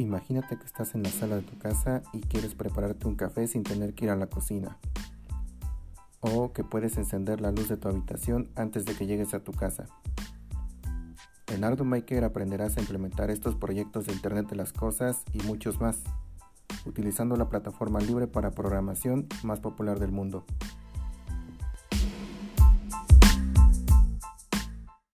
Imagínate que estás en la sala de tu casa y quieres prepararte un café sin tener que ir a la cocina. O que puedes encender la luz de tu habitación antes de que llegues a tu casa. En Ardumaker aprenderás a implementar estos proyectos de Internet de las Cosas y muchos más, utilizando la plataforma libre para programación más popular del mundo.